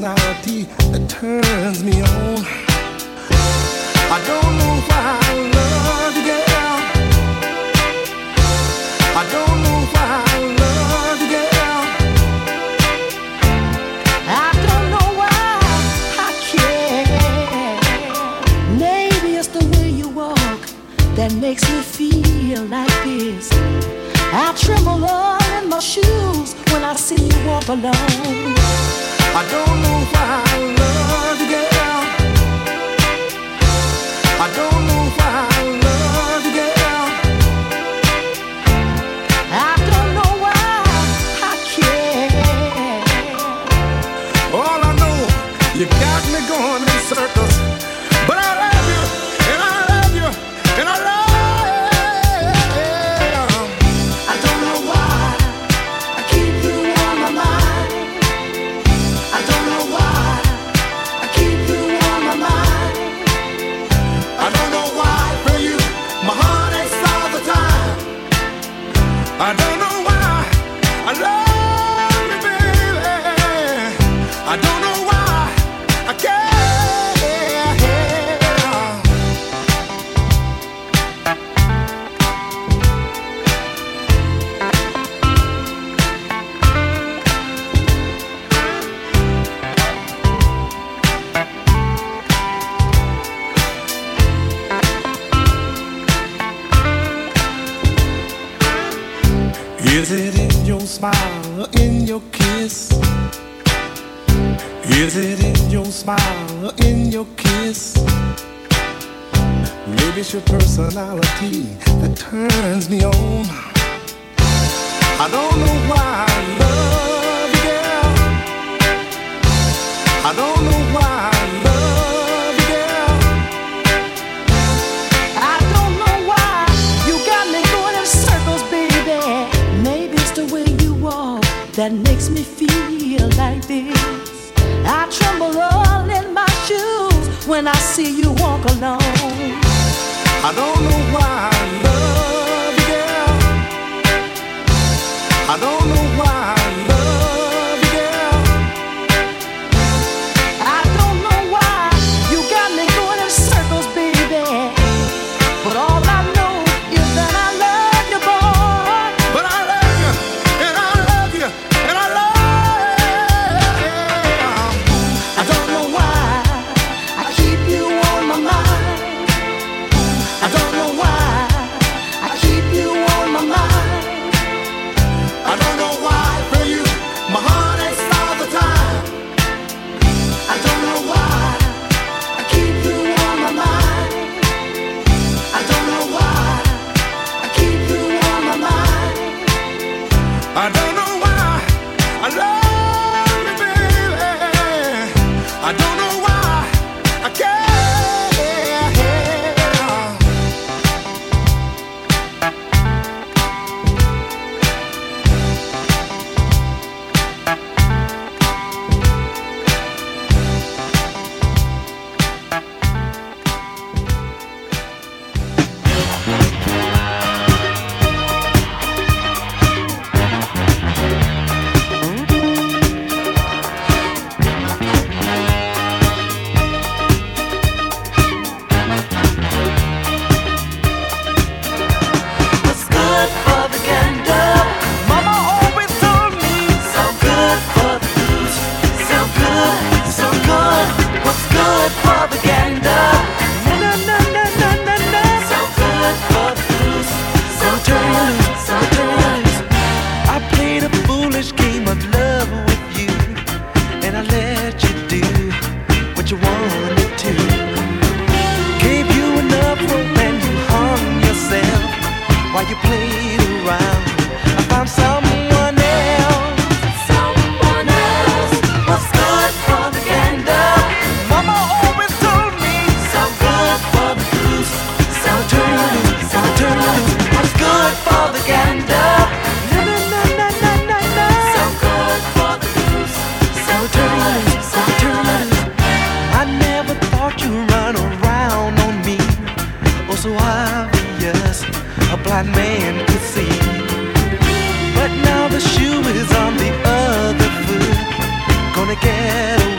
personality that turns me on. smile in your kiss. Maybe it's your personality that turns me on. I don't know why I love you, girl. I don't know why I love you, girl. I don't know why you got me going in circles, baby. Maybe it's the way you walk that makes me feel like this. I tremble. Up when I see you walk alone. I don't know why I love you, girl. I don't. so obvious a blind man could see. But now the shoe is on the other foot, gonna get away.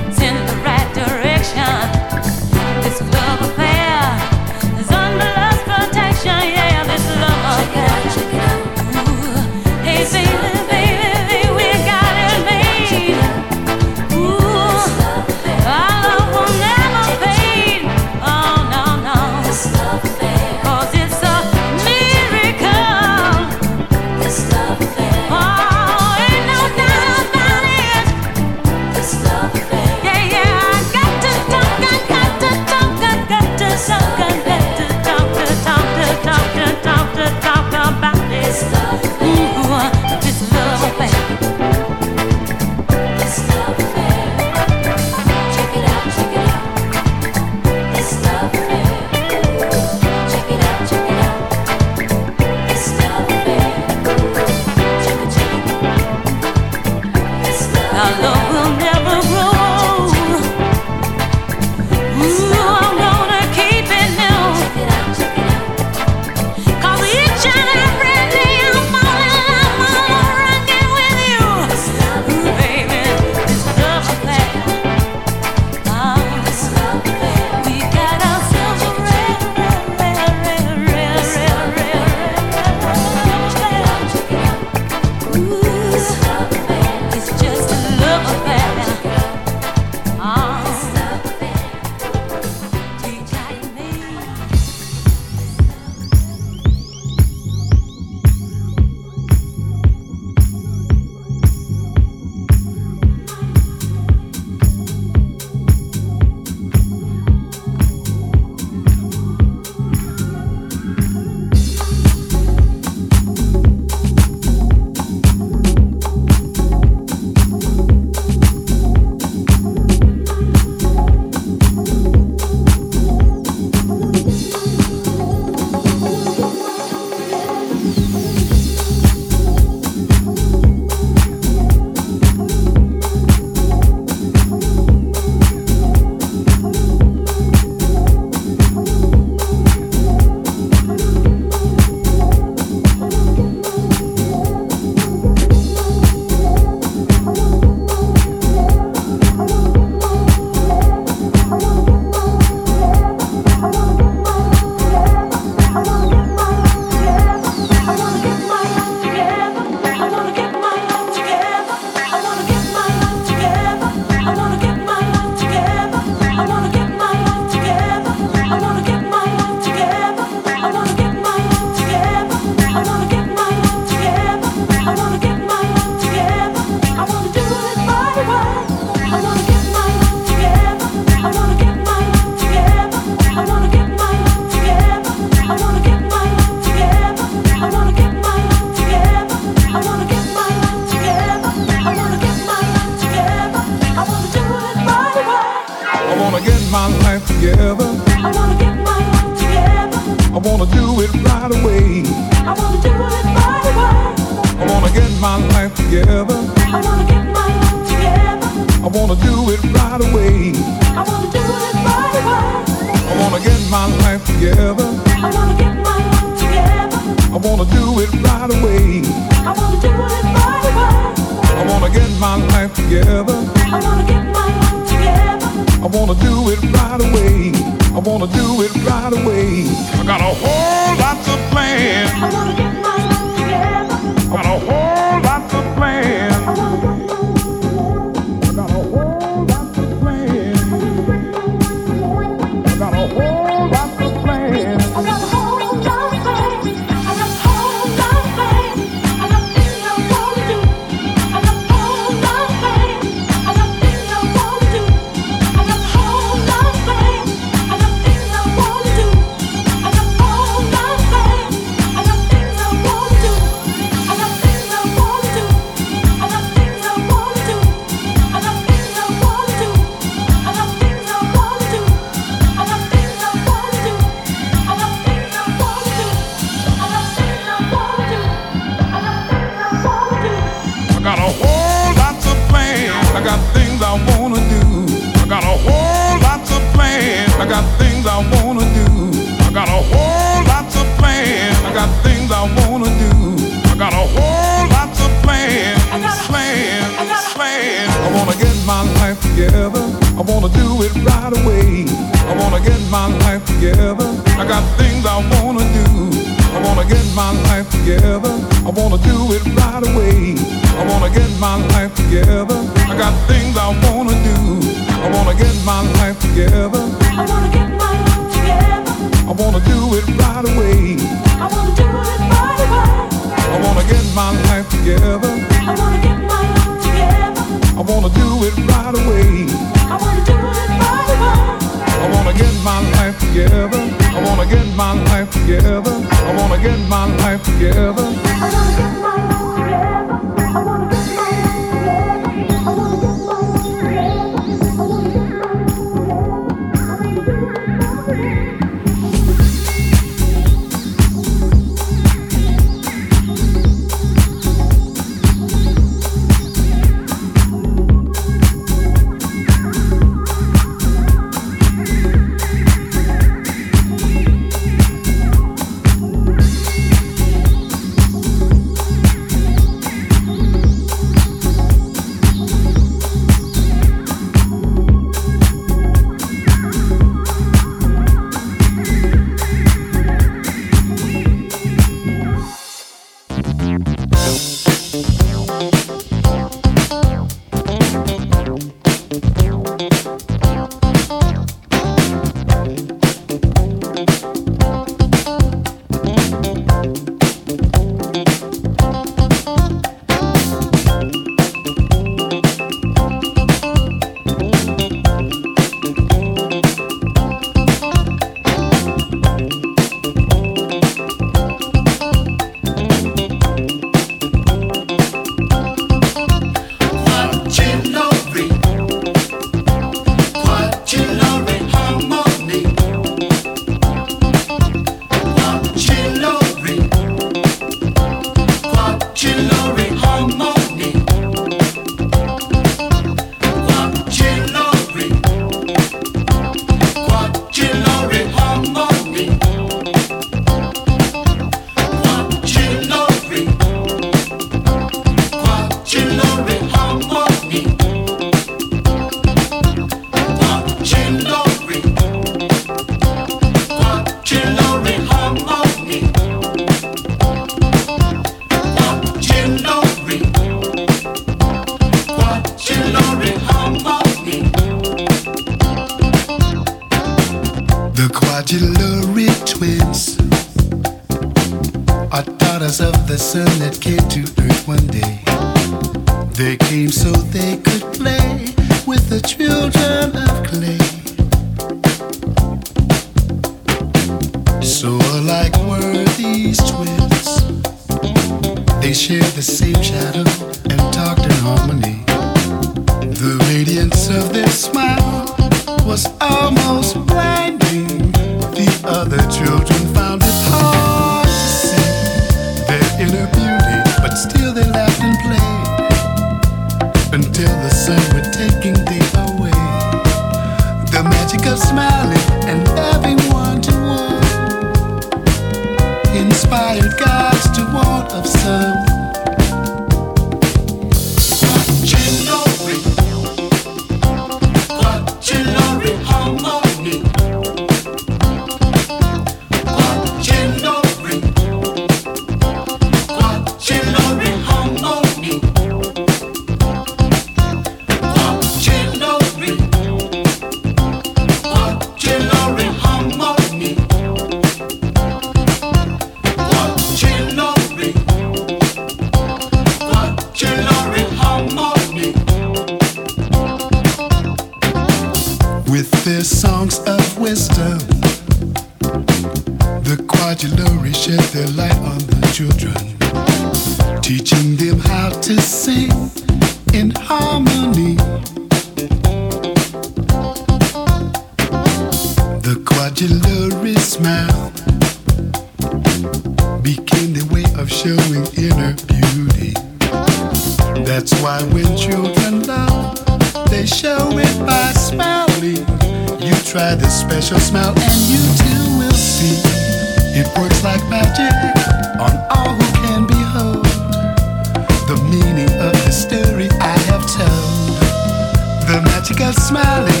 Smiling